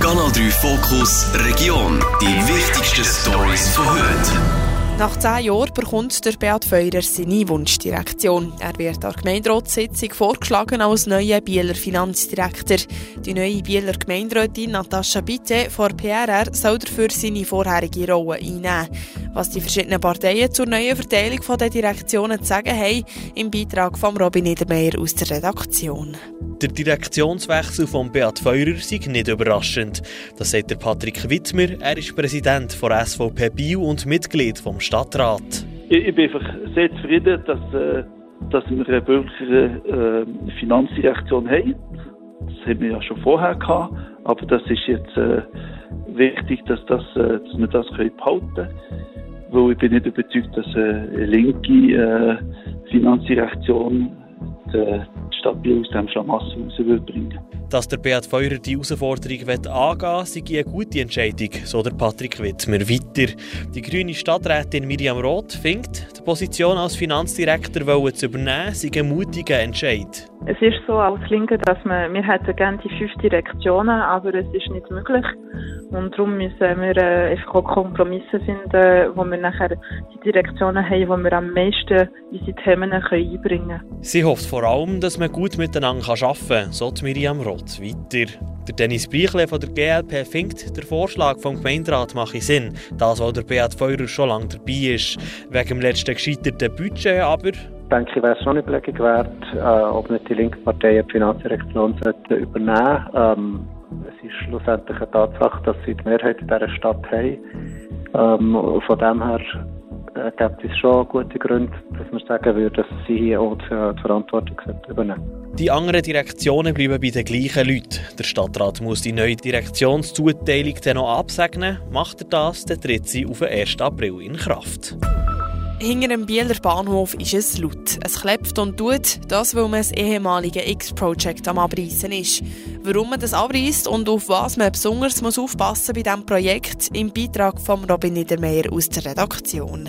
Kanal 3 Fokus Region. Die wichtigsten Stories von heute. Nach zehn Jahren bekommt der Beat Feurer seine Wunschdirektion. Er wird an der Gemeinderatssitzung vorgeschlagen als neuer Bieler Finanzdirektor. Die neue Bieler Gemeinderätin Natascha Bitte von PRR soll dafür seine vorherige Rolle einnehmen. Was die verschiedenen Parteien zur neuen Verteilung der Direktionen zu sagen haben, im Beitrag von Robin Niedermeyer aus der Redaktion. Der Direktionswechsel von Beat Feurer sei nicht überraschend. Das sagt der Patrick Wittmer. Er ist Präsident von SVP Bio und Mitglied vom Stadtrat. Ich, bin einfach sehr zufrieden, dass, äh, dass wir eine bürgerliche äh, Finanzdirektion haben. Das haben wir ja schon vorher gehabt, aber das ist jetzt äh, wichtig, dass, das, äh, dass wir das können behalten können. Weil ich bin nicht überzeugt, dass eine linke äh, Finanzdirektion die Stadt Biel aus dem Schlamassel rausbringen Dass der Beat Feurer die Herausforderung angehen will, sei eine gute Entscheidung, so der Patrick Wittmer weiter. Die grüne Stadträtin Miriam Roth findet, die Position als Finanzdirektor zu übernehmen, sei ein mutiger Entscheid. Es ist so als Linke, dass wir, wir hätten gerne die fünf Direktionen, aber es ist nicht möglich. Und darum müssen wir äh, einfach auch Kompromisse finden, wo wir nachher die Direktionen haben, wo wir am meisten unsere Themen können einbringen können. Sie hofft vor allem, dass man gut miteinander arbeiten kann, so Miriam Roth weiter. Der Dennis Breichle von der GLP findet, der Vorschlag vom Gemeinderat mache Sinn, das, weil der Beat Feurer schon lange dabei ist. Wegen dem letzten gescheiterten Budget aber denke ich, wäre es schon eine Überlegung wert, äh, ob nicht die linke Partei die Finanzdirektion übernehmen ähm, Es ist schlussendlich eine Tatsache, dass sie die Mehrheit in dieser Stadt haben. Ähm, von dem her äh, gibt es schon gute Gründe, dass man sagen würde, dass sie hier auch die, die Verantwortung übernehmen Die anderen Direktionen bleiben bei den gleichen Leuten. Der Stadtrat muss die neue Direktionszuteilung dann noch absegnen. Macht er das, dann tritt sie auf den 1. April in Kraft. Hinter dem Bieler Bahnhof ist es laut. Es klebt und tut, das weil man das ehemalige X-Project am Abreißen ist. Warum man das abreißt und auf was man besonders muss aufpassen bei diesem Projekt, im Beitrag von Robin Niedermeyer aus der Redaktion.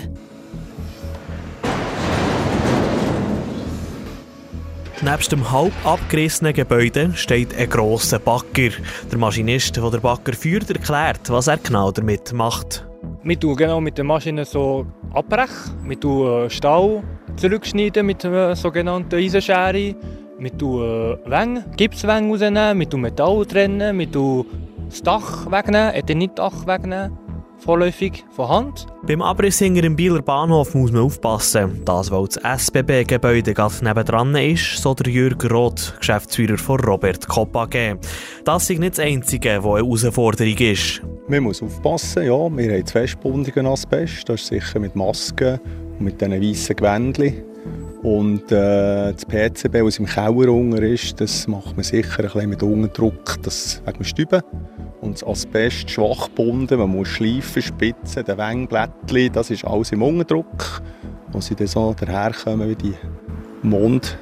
Neben dem halb abgerissenen Gebäude steht ein grosser Bagger. Der Maschinist, der den Bagger führt, erklärt, was er genau damit macht. Wir tun genau mit der Maschine so abbrechen. Wir tun äh, Stahl zurückschneiden mit einer sogenannten Eisenschere. Wir tun äh, Wänge, Gipswänge wir tun Metall trennen, wir tun das Dach wegnehmen, Eternitdach wegnehmen vorläufig von Hand. Beim Abriss im Bieler Bahnhof muss man aufpassen. Das, weil das SBB-Gebäude gerade nebendran ist, so der Jürg Roth, Geschäftsführer von Robert Kopp AG. Das ist nicht das Einzige, was eine Herausforderung ist. Man muss aufpassen, ja. Wir haben festbundigen Asbest, das ist sicher mit Masken und mit diesen weißen Gewändchen. Und äh, das PCB, das im Keller unten ist, das macht man sicher ein bisschen mit Unterdruck, das wegen Stüben und das Asbest schwach gebunden. Man muss schleifen, spitzen, den Wengblättchen, das ist alles im Unterdruck. Und sie dann so daherkommen wie die Mond.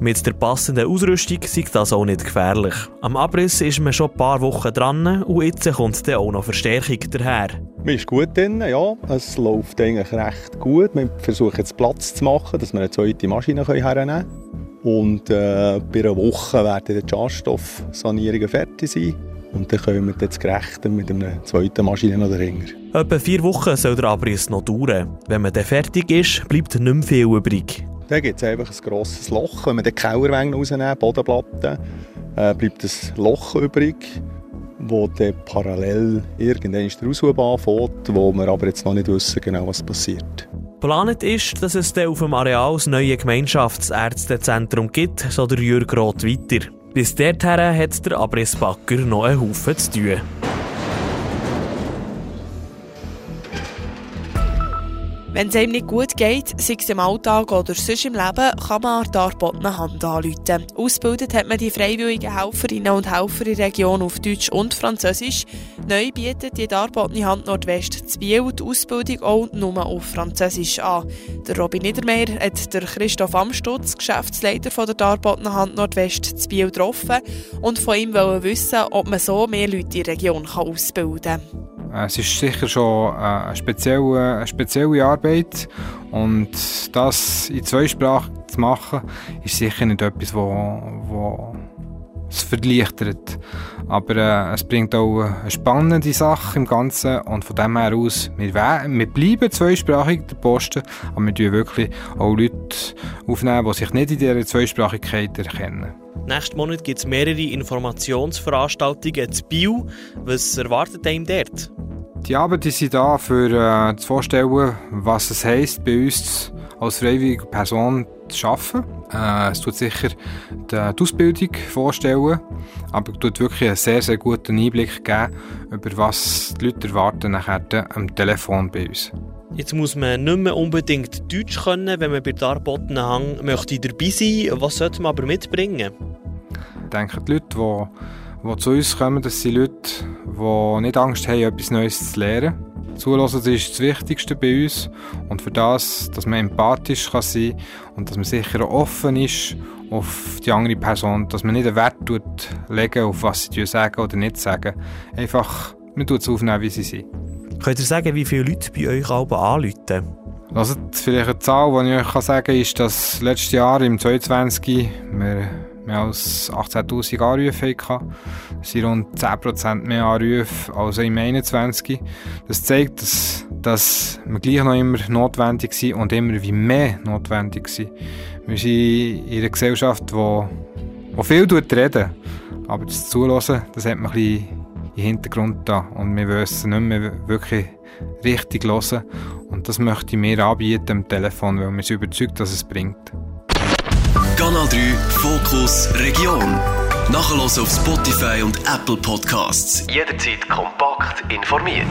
Mit der passenden Ausrüstung ist das auch nicht gefährlich. Am Abriss ist man schon ein paar Wochen dran und jetzt kommt dann auch noch Verstärkung daher. Man ist gut drin, ja. Es läuft eigentlich recht gut. Wir versuchen jetzt Platz zu machen, dass wir eine zweite Maschine hernehmen können. Und äh, bei einer Woche werden die Schadstoffsanierungen fertig sein. Und dann können wir jetzt gerecht mit einer zweiten Maschine noch dahinter. Etwa vier Wochen soll der Abriss noch dauern. Wenn man dann fertig ist, bleibt nicht mehr viel übrig. Dann gibt es einfach ein grosses Loch. Wenn wir den Kellerwänge rausnehmen, Bodenplatten, äh, bleibt ein Loch übrig, wo dann parallel irgendwann der Aushubbahn fährt, wo wir aber jetzt noch nicht wissen genau, was passiert. Planet ist, dass es dann auf dem Areal das neue Gemeinschaftsärztezentrum gibt, so der Jürg Roth weiter. Bis Terra hat der Abrissbacker noch einen Haufen zu tun. Wenn es einem nicht gut geht, sei es im Alltag oder sonst im Leben, kann man an die Arbotner Hand anrufen. Ausgebildet hat man die freiwilligen Helferinnen und Helfer in der Region auf Deutsch und Französisch. Neu bietet die Darbotner Hand Nordwest zu Biel die Ausbildung auch nur auf Französisch an. Der Robin Niedermeyer hat der Christoph Amstutz, Geschäftsleiter von der Darbotner Hand Nordwest zu Biel, getroffen und von ihm wissen, ob man so mehr Leute in der Region ausbilden kann. Es ist sicher schon äh, eine spezielle, eine spezielle Arbeit und das in zwei Sprachen zu machen, ist sicher nicht etwas, wo, wo, es verleichtert. Aber äh, es bringt auch eine spannende Sache im Ganzen und von dem her aus, wir, wir bleiben zweisprachig, der Posten, aber wir tun wirklich auch Leute aufnehmen, die sich nicht in dieser Zweisprachigkeit erkennen. Nächsten Monat gibt es mehrere Informationsveranstaltungen zu Bio. Was erwartet einem dort? Die Abende sind da, für äh, zu vorstellen, was es heisst, bei uns als freiwillige Person zu arbeiten. Äh, es tut sicher die, Ausbildung vorstellen, aber es tut wirklich einen sehr, sehr guten Einblick geben, über was die Leute erwarten nachher am Telefon bei uns. Jetzt muss man nicht mehr unbedingt Deutsch können, wenn man bei Darbotten Hang möchte dabei sein. Was sollte man aber mitbringen? Ich denke, die Leute, die, die zu uns kommen, das sind Leute, die nicht Angst haben, etwas Neues zu lernen Zulassen ist das Wichtigste bei uns und für das, dass man empathisch kann sein kann und dass man sicher offen ist auf die andere Person, dass man nicht einen Wert tut, legen auf was sie sagen oder nicht sagen. Einfach, man tut es aufnehmen, wie sie sind. Könnt ihr sagen, wie viele Leute bei euch alle anrufen? Also vielleicht eine Zahl, die ich euch sagen kann, ist, dass letztes Jahr im 2022 wir mehr als 18'000 Anrufe. Das sind rund 10% mehr Anrufe als im 21. Das zeigt, dass, dass wir gleich noch immer notwendig sind und immer wie mehr notwendig sind. Wir sind in einer Gesellschaft, die, die viel reden aber das Zulassen, das hat man ein im Hintergrund da und wir wissen nicht mehr wirklich richtig hören und das möchte ich mir anbieten am Telefon, weil wir sind überzeugt, dass es bringt. Kanal 3 Fokus Region. Nachher auf Spotify und Apple Podcasts. Jederzeit kompakt informiert.